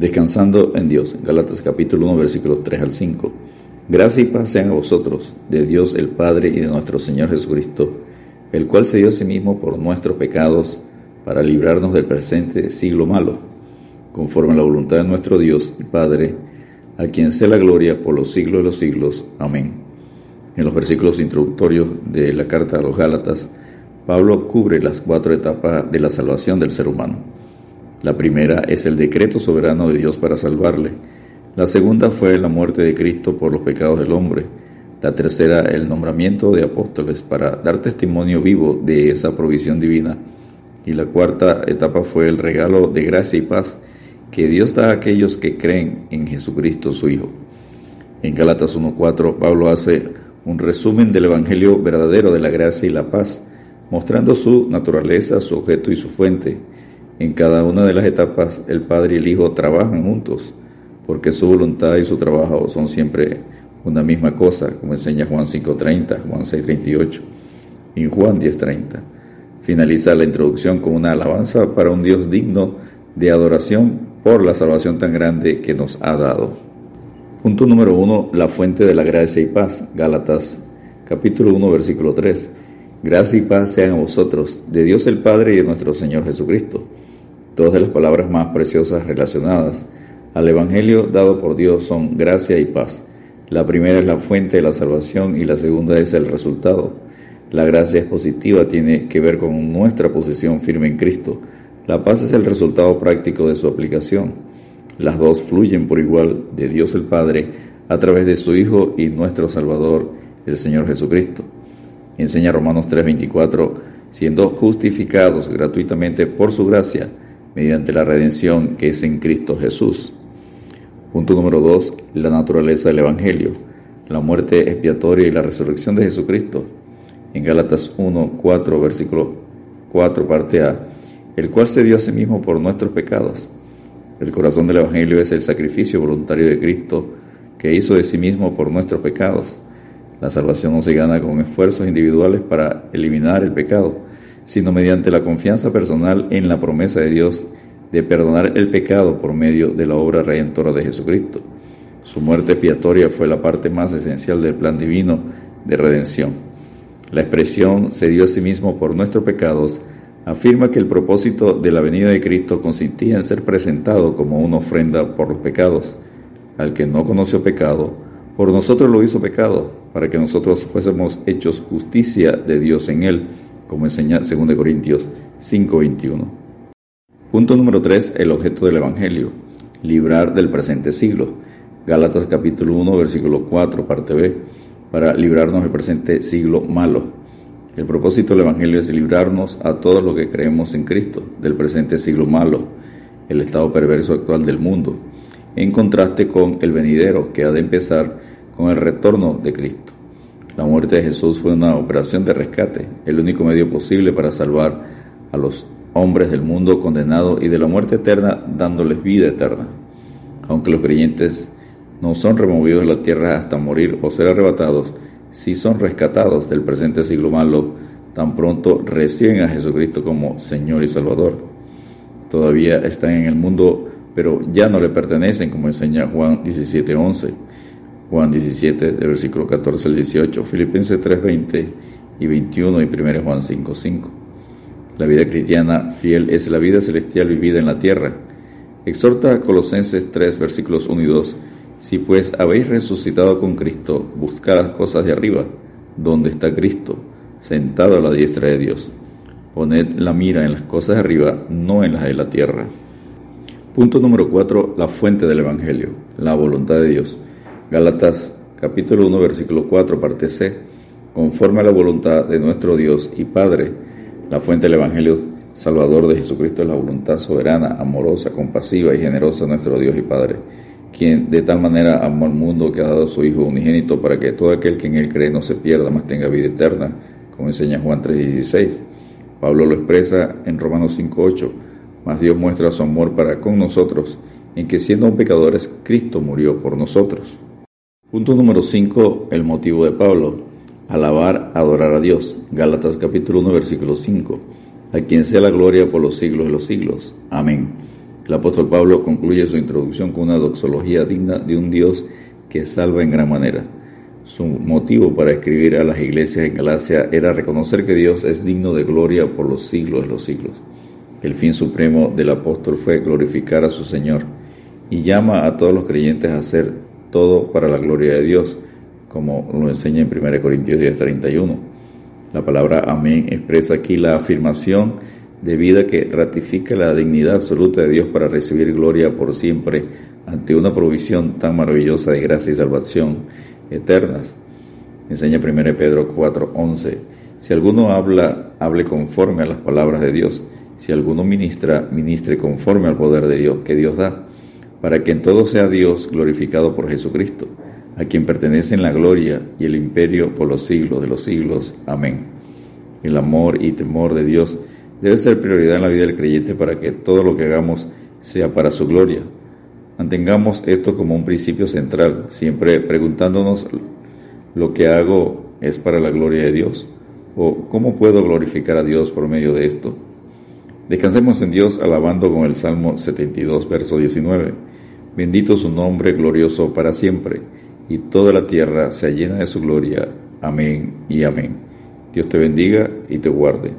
Descansando en Dios. Galatas capítulo 1 versículos 3 al 5. Gracia y paz sean a vosotros, de Dios el Padre y de nuestro Señor Jesucristo, el cual se dio a sí mismo por nuestros pecados para librarnos del presente siglo malo, conforme a la voluntad de nuestro Dios y Padre, a quien sea la gloria por los siglos de los siglos. Amén. En los versículos introductorios de la carta a los Gálatas, Pablo cubre las cuatro etapas de la salvación del ser humano. La primera es el decreto soberano de Dios para salvarle. La segunda fue la muerte de Cristo por los pecados del hombre. La tercera, el nombramiento de apóstoles para dar testimonio vivo de esa provisión divina. Y la cuarta etapa fue el regalo de gracia y paz que Dios da a aquellos que creen en Jesucristo su Hijo. En Gálatas 1.4, Pablo hace un resumen del Evangelio verdadero de la gracia y la paz, mostrando su naturaleza, su objeto y su fuente en cada una de las etapas el Padre y el Hijo trabajan juntos, porque su voluntad y su trabajo son siempre una misma cosa, como enseña Juan 5.30, Juan 6.38 y Juan 10.30. Finaliza la introducción con una alabanza para un Dios digno de adoración por la salvación tan grande que nos ha dado. Punto número uno, la fuente de la gracia y paz. Gálatas capítulo 1, versículo 3. Gracia y paz sean a vosotros, de Dios el Padre y de nuestro Señor Jesucristo Dos de las palabras más preciosas relacionadas al Evangelio dado por Dios son gracia y paz. La primera es la fuente de la salvación y la segunda es el resultado. La gracia es positiva, tiene que ver con nuestra posición firme en Cristo. La paz es el resultado práctico de su aplicación. Las dos fluyen por igual de Dios el Padre a través de su Hijo y nuestro Salvador, el Señor Jesucristo. Enseña Romanos 3:24, siendo justificados gratuitamente por su gracia, mediante la redención que es en Cristo Jesús. Punto número 2. La naturaleza del Evangelio. La muerte expiatoria y la resurrección de Jesucristo. En Gálatas 1, 4, versículo 4, parte A. El cual se dio a sí mismo por nuestros pecados. El corazón del Evangelio es el sacrificio voluntario de Cristo que hizo de sí mismo por nuestros pecados. La salvación no se gana con esfuerzos individuales para eliminar el pecado, sino mediante la confianza personal en la promesa de Dios de perdonar el pecado por medio de la obra redentora de Jesucristo. Su muerte expiatoria fue la parte más esencial del plan divino de redención. La expresión se dio a sí mismo por nuestros pecados afirma que el propósito de la venida de Cristo consistía en ser presentado como una ofrenda por los pecados. Al que no conoció pecado, por nosotros lo hizo pecado, para que nosotros fuésemos hechos justicia de Dios en él como enseña 2 Corintios 5:21. Punto número 3, el objeto del Evangelio, librar del presente siglo. Gálatas capítulo 1, versículo 4, parte B, para librarnos del presente siglo malo. El propósito del Evangelio es librarnos a todos los que creemos en Cristo del presente siglo malo, el estado perverso actual del mundo, en contraste con el venidero que ha de empezar con el retorno de Cristo. La muerte de Jesús fue una operación de rescate, el único medio posible para salvar a los hombres del mundo condenado y de la muerte eterna dándoles vida eterna. Aunque los creyentes no son removidos de la tierra hasta morir o ser arrebatados, sí son rescatados del presente siglo malo, tan pronto reciben a Jesucristo como Señor y Salvador. Todavía están en el mundo, pero ya no le pertenecen, como enseña Juan 17:11 Juan 17, de versículo 14 al 18, Filipenses 3, 20 y 21 y 1 Juan 5, 5. La vida cristiana fiel es la vida celestial vivida en la tierra. Exhorta a Colosenses 3, versículos 1 y 2. Si pues habéis resucitado con Cristo, buscad las cosas de arriba, donde está Cristo, sentado a la diestra de Dios. Poned la mira en las cosas de arriba, no en las de la tierra. Punto número 4. La fuente del Evangelio, la voluntad de Dios. Gálatas capítulo 1 versículo 4 parte C, conforme a la voluntad de nuestro Dios y Padre. La fuente del Evangelio Salvador de Jesucristo es la voluntad soberana, amorosa, compasiva y generosa de nuestro Dios y Padre, quien de tal manera amó al mundo que ha dado a su Hijo unigénito para que todo aquel que en él cree no se pierda, mas tenga vida eterna, como enseña Juan 3:16. Pablo lo expresa en Romanos 5:8, mas Dios muestra su amor para con nosotros, en que siendo pecadores, Cristo murió por nosotros. Punto número 5. El motivo de Pablo. Alabar, adorar a Dios. Gálatas capítulo 1 versículo 5. A quien sea la gloria por los siglos de los siglos. Amén. El apóstol Pablo concluye su introducción con una doxología digna de un Dios que salva en gran manera. Su motivo para escribir a las iglesias en Galacia era reconocer que Dios es digno de gloria por los siglos de los siglos. El fin supremo del apóstol fue glorificar a su Señor y llama a todos los creyentes a hacer todo para la gloria de Dios, como lo enseña en 1 Corintios 10:31. La palabra amén expresa aquí la afirmación de vida que ratifica la dignidad absoluta de Dios para recibir gloria por siempre ante una provisión tan maravillosa de gracia y salvación eternas. Enseña 1 Pedro 4:11. Si alguno habla, hable conforme a las palabras de Dios. Si alguno ministra, ministre conforme al poder de Dios que Dios da, para que en todo sea Dios glorificado por Jesucristo, a quien pertenecen la gloria y el imperio por los siglos de los siglos. Amén. El amor y temor de Dios debe ser prioridad en la vida del creyente para que todo lo que hagamos sea para su gloria. Mantengamos esto como un principio central, siempre preguntándonos lo que hago es para la gloria de Dios o cómo puedo glorificar a Dios por medio de esto. Descansemos en Dios alabando con el Salmo 72, verso 19. Bendito su nombre glorioso para siempre, y toda la tierra se llena de su gloria. Amén y amén. Dios te bendiga y te guarde.